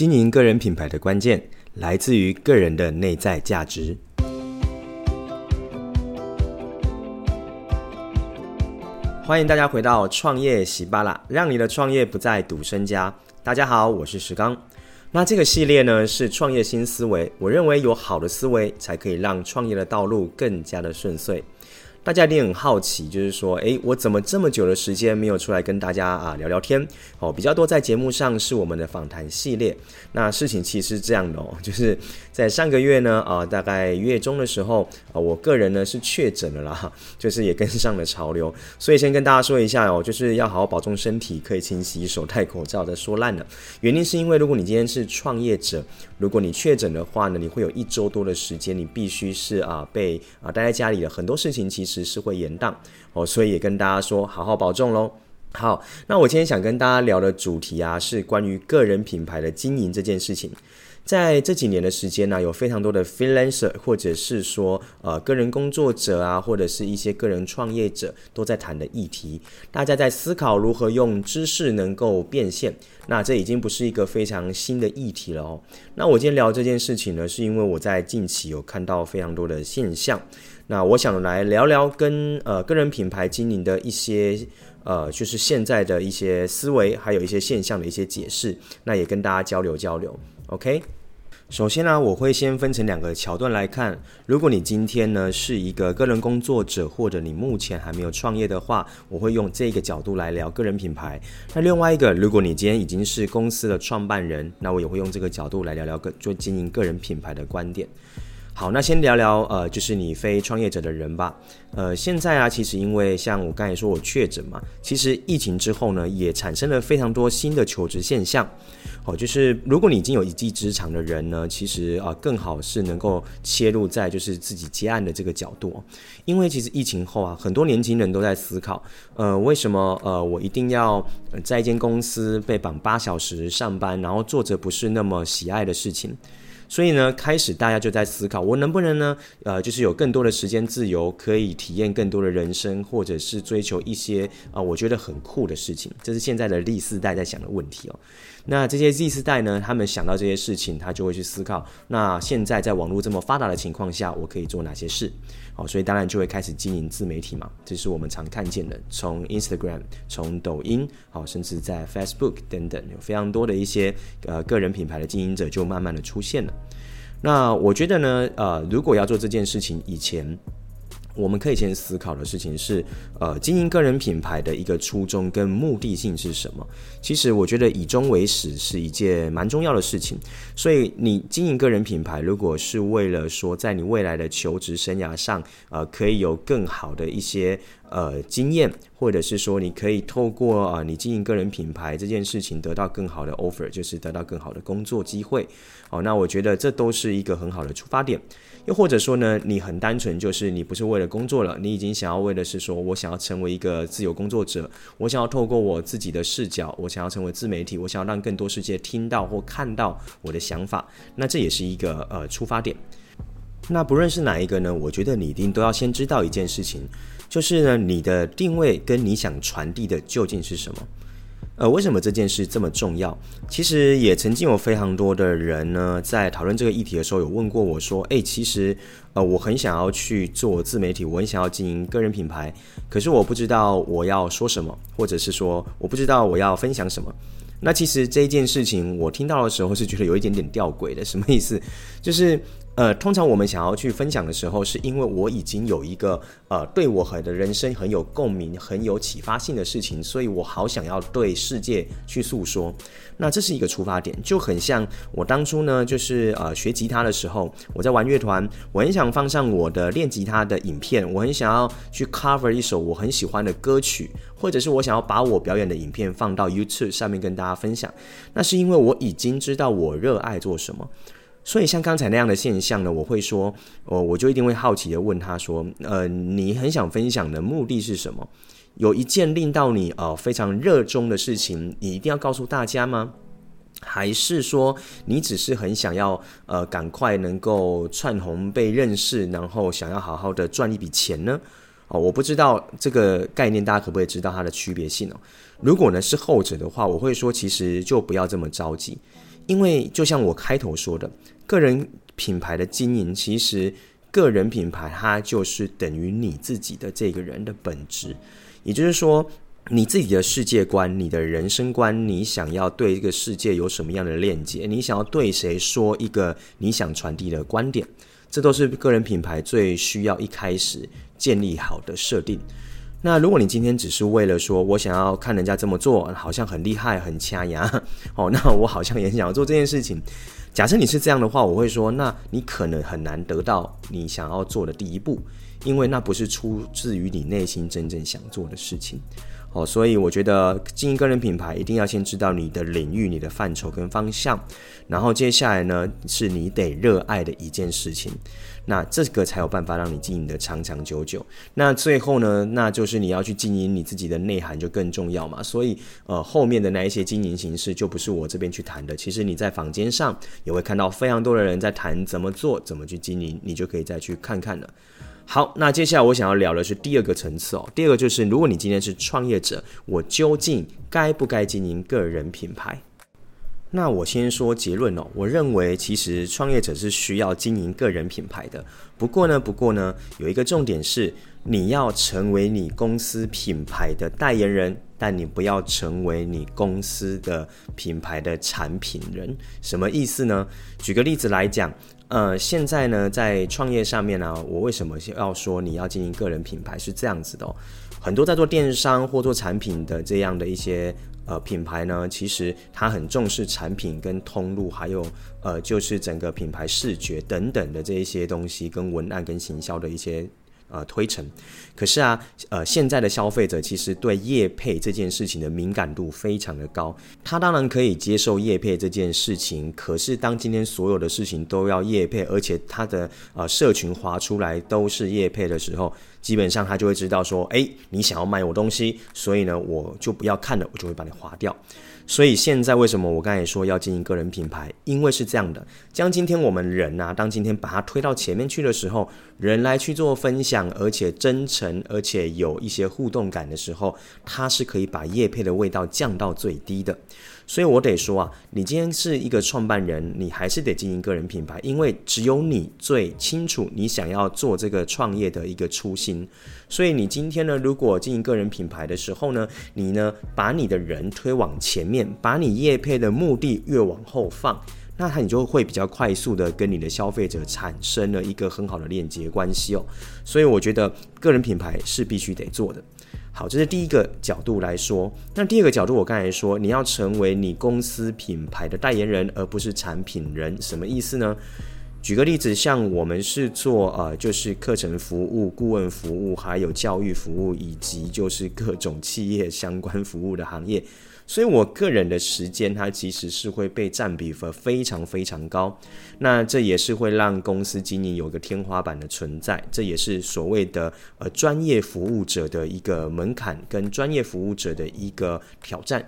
经营个人品牌的关键来自于个人的内在价值。欢迎大家回到创业喜巴拉，让你的创业不再赌身家。大家好，我是石刚。那这个系列呢，是创业新思维。我认为有好的思维，才可以让创业的道路更加的顺遂。大家一定很好奇，就是说，诶，我怎么这么久的时间没有出来跟大家啊聊聊天？哦，比较多在节目上是我们的访谈系列。那事情其实是这样的哦，就是在上个月呢，啊，大概月中的时候，啊，我个人呢是确诊了啦，就是也跟上了潮流。所以先跟大家说一下哦，就是要好好保重身体，可以勤洗手、戴口罩的。说烂了，原因是因为如果你今天是创业者，如果你确诊的话呢，你会有一周多的时间，你必须是啊被啊待在家里的很多事情其实。是会延宕哦，所以也跟大家说，好好保重喽。好，那我今天想跟大家聊的主题啊，是关于个人品牌的经营这件事情。在这几年的时间呢、有非常多的 freelancer，或者是说呃个人工作者啊，或者是一些个人创业者都在谈的议题。大家在思考如何用知识能够变现。那这已经不是一个非常新的议题了哦。那我今天聊这件事情呢，是因为我在近期有看到非常多的现象。那我想来聊聊跟呃个人品牌经营的一些呃，就是现在的一些思维，还有一些现象的一些解释。那也跟大家交流交流，OK。首先呢，我会先分成两个桥段来看。如果你今天呢是一个个人工作者，或者你目前还没有创业的话，我会用这个角度来聊个人品牌。那另外一个，如果你今天已经是公司的创办人，那我也会用这个角度来聊聊个做经营个人品牌的观点。好，那先聊聊呃，就是你非创业者的人吧。呃，现在啊，其实因为像我刚才说我确诊嘛，其实疫情之后呢，也产生了非常多新的求职现象。哦，就是如果你已经有一技之长的人呢，其实啊，更好是能够切入在就是自己接案的这个角度。因为其实疫情后啊，很多年轻人都在思考，呃，为什么呃，我一定要在一间公司被绑八小时上班，然后做着不是那么喜爱的事情。所以呢，开始大家就在思考，我能不能呢，呃，就是有更多的时间自由，可以体验更多的人生，或者是追求一些啊、我觉得很酷的事情。这是现在的第四代在想的问题哦。那这些 Z 世代呢，他们想到这些事情，他就会去思考，那现在在网络这么发达的情况下，我可以做哪些事？好，所以当然就会开始经营自媒体嘛，这是我们常看见的，从 Instagram、从抖音，好，甚至在 Facebook 等等，有非常多的一些呃个人品牌的经营者就慢慢的出现了。那我觉得呢，呃，如果要做这件事情，以前我们可以先思考的事情是，呃，经营个人品牌的一个初衷跟目的性是什么？其实我觉得以终为始是一件蛮重要的事情。所以你经营个人品牌，如果是为了说在你未来的求职生涯上，呃，可以有更好的一些。呃，经验，或者是说，你可以透过啊，你经营个人品牌这件事情，得到更好的 offer，就是得到更好的工作机会。好，那我觉得这都是一个很好的出发点。又或者说呢，你很单纯，就是你不是为了工作了，你已经想要为的是说，我想要成为一个自由工作者，我想要透过我自己的视角，我想要成为自媒体，我想要让更多世界听到或看到我的想法。那这也是一个呃出发点。那不论是哪一个呢，我觉得你一定都要先知道一件事情。就是呢，你的定位跟你想传递的究竟是什么？呃，为什么这件事这么重要？其实也曾经有非常多的人呢，在讨论这个议题的时候，有问过我说：“诶，其实呃，我很想要去做自媒体，我很想要经营个人品牌，可是我不知道我要说什么，或者是说我不知道我要分享什么。”那其实这件事情我听到的时候是觉得有一点点吊诡的，什么意思？就是。呃，通常我们想要去分享的时候，是因为我已经有一个呃，对我很的人生很有共鸣、很有启发性的事情，所以我好想要对世界去诉说。那这是一个出发点，就很像我当初呢，就是呃学吉他的时候，我在玩乐团，我很想放上我的练吉他的影片，我很想要去 cover 一首我很喜欢的歌曲，或者是我想要把我表演的影片放到 YouTube 上面跟大家分享。那是因为我已经知道我热爱做什么。所以像刚才那样的现象呢，我会说，哦，我就一定会好奇的问他说，呃，你很想分享的目的是什么？有一件令到你呃非常热衷的事情，你一定要告诉大家吗？还是说你只是很想要呃赶快能够窜红被认识，然后想要好好的赚一笔钱呢？哦，我不知道这个概念大家可不可以知道它的区别性哦？如果呢是后者的话，我会说其实就不要这么着急。因为就像我开头说的，个人品牌的经营，其实个人品牌它就是等于你自己的这个人的本质，也就是说。你自己的世界观、你的人生观，你想要对这个世界有什么样的链接？你想要对谁说一个你想传递的观点？这都是个人品牌最需要一开始建立好的设定。那如果你今天只是为了说我想要看人家这么做，好像很厉害、很掐牙，哦，那我好像也想要做这件事情。假设你是这样的话，我会说，那你可能很难得到你想要做的第一步，因为那不是出自于你内心真正想做的事情。哦，所以我觉得经营个人品牌一定要先知道你的领域、你的范畴跟方向，然后接下来呢，是你得热爱的一件事情，那这个才有办法让你经营的长长久久。那最后呢，那就是你要去经营你自己的内涵就更重要嘛。所以呃，后面的那一些经营形式就不是我这边去谈的。其实你在坊间上也会看到非常多的人在谈怎么做、怎么去经营，你就可以再去看看了。好，那接下来我想要聊的是第二个层次哦。第二个就是，如果你今天是创业者，我究竟该不该经营个人品牌？那我先说结论哦。我认为其实创业者是需要经营个人品牌的。不过呢，不过呢，有一个重点是，你要成为你公司品牌的代言人，但你不要成为你公司的品牌的产品人。什么意思呢？举个例子来讲。呃，现在呢，在创业上面呢、我为什么要说你要经营个人品牌是这样子的哦？很多在做电商或做产品的这样的一些呃品牌呢，其实他很重视产品跟通路，还有呃就是整个品牌视觉等等的这一些东西，跟文案跟行销的一些。呃，推陈，可是啊，呃，现在的消费者其实对业配这件事情的敏感度非常的高，他当然可以接受业配这件事情，可是当今天所有的事情都要业配，而且他的呃社群划出来都是业配的时候，基本上他就会知道说，诶，你想要买我东西，所以呢，我就不要看了，我就会把你划掉。所以现在为什么我刚才说要经营个人品牌？因为是这样的，将今天我们人啊，当今天把它推到前面去的时候，人来去做分享，而且真诚，而且有一些互动感的时候，它是可以把叶配的味道降到最低的。所以我得说啊，你今天是一个创办人，你还是得经营个人品牌，因为只有你最清楚你想要做这个创业的一个初心。所以你今天呢，如果经营个人品牌的时候呢，你呢把你的人推往前面，把你业配的目的越往后放，那它你就会比较快速的跟你的消费者产生了一个很好的链接关系哦。所以我觉得个人品牌是必须得做的。好，这是第一个角度来说。那第二个角度，我刚才说，你要成为你公司品牌的代言人，而不是产品人，什么意思呢？举个例子，像我们是做呃，就是课程服务、顾问服务，还有教育服务，以及就是各种企业相关服务的行业。所以，我个人的时间，它其实是会被占比分非常非常高。那这也是会让公司经营有个天花板的存在。这也是所谓的呃专业服务者的一个门槛，跟专业服务者的一个挑战。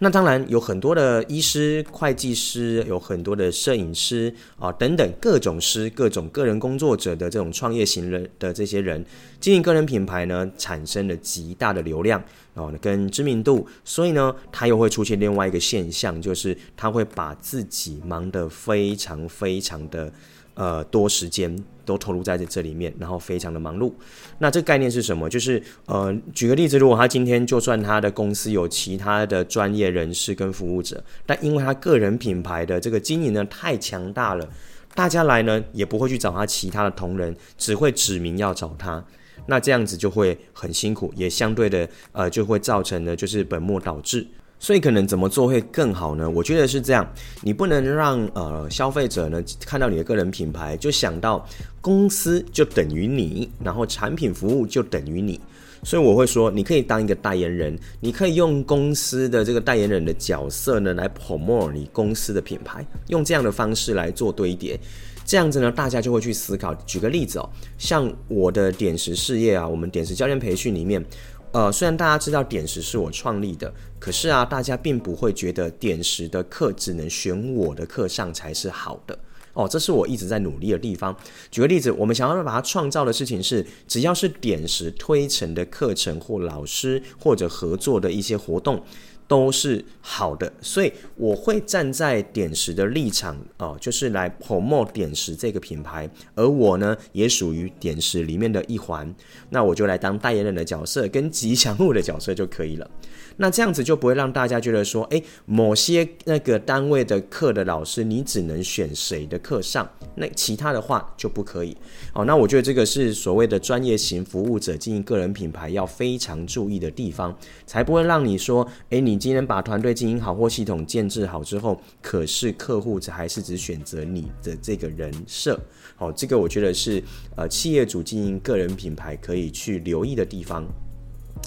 那当然有很多的医师、会计师，有很多的摄影师啊等等各种师、各种个人工作者的这种创业型人的这些人，经营个人品牌呢，产生了极大的流量哦跟知名度，所以呢，他又会出现另外一个现象，就是他会把自己忙得非常非常的。呃，多时间都投入在这这里面，然后非常的忙碌。那这个概念是什么？就是呃，举个例子，如果他今天就算他的公司有其他的专业人士跟服务者，但因为他个人品牌的这个经营呢太强大了，大家来呢也不会去找他其他的同仁，只会指名要找他。那这样子就会很辛苦，也相对的呃就会造成呢就是本末倒置。所以可能怎么做会更好呢？我觉得是这样，你不能让呃消费者呢看到你的个人品牌就想到公司就等于你，然后产品服务就等于你。所以我会说，你可以当一个代言人，你可以用公司的这个代言人的角色呢来 promote 你公司的品牌，用这样的方式来做堆叠，这样子呢大家就会去思考。举个例子哦，像我的点石事业啊，我们点石教练培训里面。呃，虽然大家知道点石是我创立的，可是啊，大家并不会觉得点石的课只能选我的课上才是好的哦。这是我一直在努力的地方。举个例子，我们想要把它创造的事情是，只要是点石推成的课程或老师或者合作的一些活动，都是好的，所以我会站在点石的立场哦，就是来 promote 点石这个品牌，而我呢也属于点石里面的一环，那我就来当代言人的角色跟吉祥物的角色就可以了。那这样子就不会让大家觉得说，诶，某些那个单位的课的老师，你只能选谁的课上，那其他的话就不可以。哦，那我觉得这个是所谓的专业型服务者经营个人品牌要非常注意的地方，才不会让你说，诶，你今天把团队经营好或系统建制好之后，可是客户还是只选择你的这个人设。好，这个我觉得是呃企业主经营个人品牌可以去留意的地方。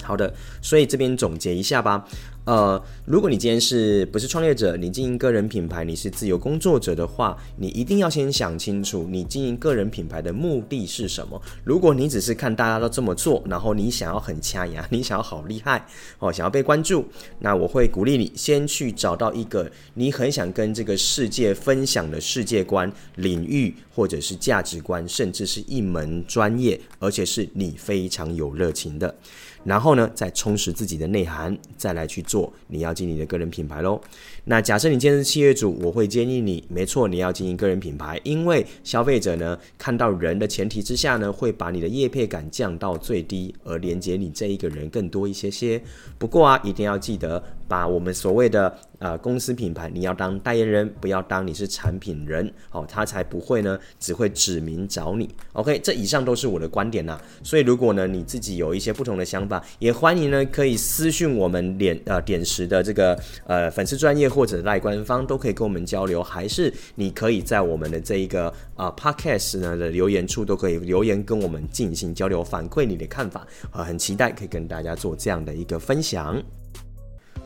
好的，所以这边总结一下吧。呃，如果你今天是不是创业者，你经营个人品牌，你是自由工作者的话，你一定要先想清楚，你经营个人品牌的目的是什么。如果你只是看大家都这么做，然后你想要很掐牙，你想要好厉害哦，想要被关注，那我会鼓励你先去找到一个你很想跟这个世界分享的世界观、领域或者是价值观，甚至是一门专业，而且是你非常有热情的。然后呢，再充实自己的内涵，再来去做你要经营的个人品牌喽。那假设你今天是企业主，我会建议你，没错，你要经营个人品牌，因为消费者呢看到人的前提之下呢，会把你的业配感降到最低，而连接你这一个人更多一些些。不过啊，一定要记得把我们所谓的呃公司品牌，你要当代言人，不要当你是产品人，哦，他才不会呢，只会指名找你。OK，这以上都是我的观点呐。所以如果呢你自己有一些不同的想法，也欢迎呢可以私讯我们点呃点石的这个呃粉丝专业。或者赖官方都可以跟我们交流，还是你可以在我们的这一个啊、Podcast 呢的留言处都可以留言跟我们进行交流，反馈你的看法啊、很期待可以跟大家做这样的一个分享。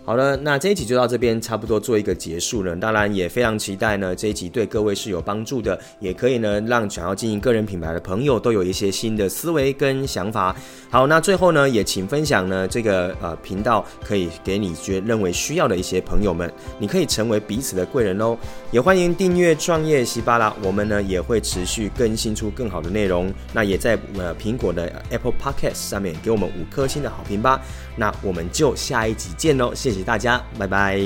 好了，那这一集就到这边，差不多做一个结束了。当然也非常期待呢，这一集对各位是有帮助的，也可以呢让想要经营个人品牌的朋友都有一些新的思维跟想法。好，那最后呢，也请分享呢这个呃频道，可以给你觉认为需要的一些朋友们，你可以成为彼此的贵人哦。也欢迎订阅创业喜巴拉，我们呢也会持续更新出更好的内容。那也在呃苹果的 Apple Podcast 上面给我们五颗星的好评吧。那我们就下一集见喽，谢谢大家，拜拜。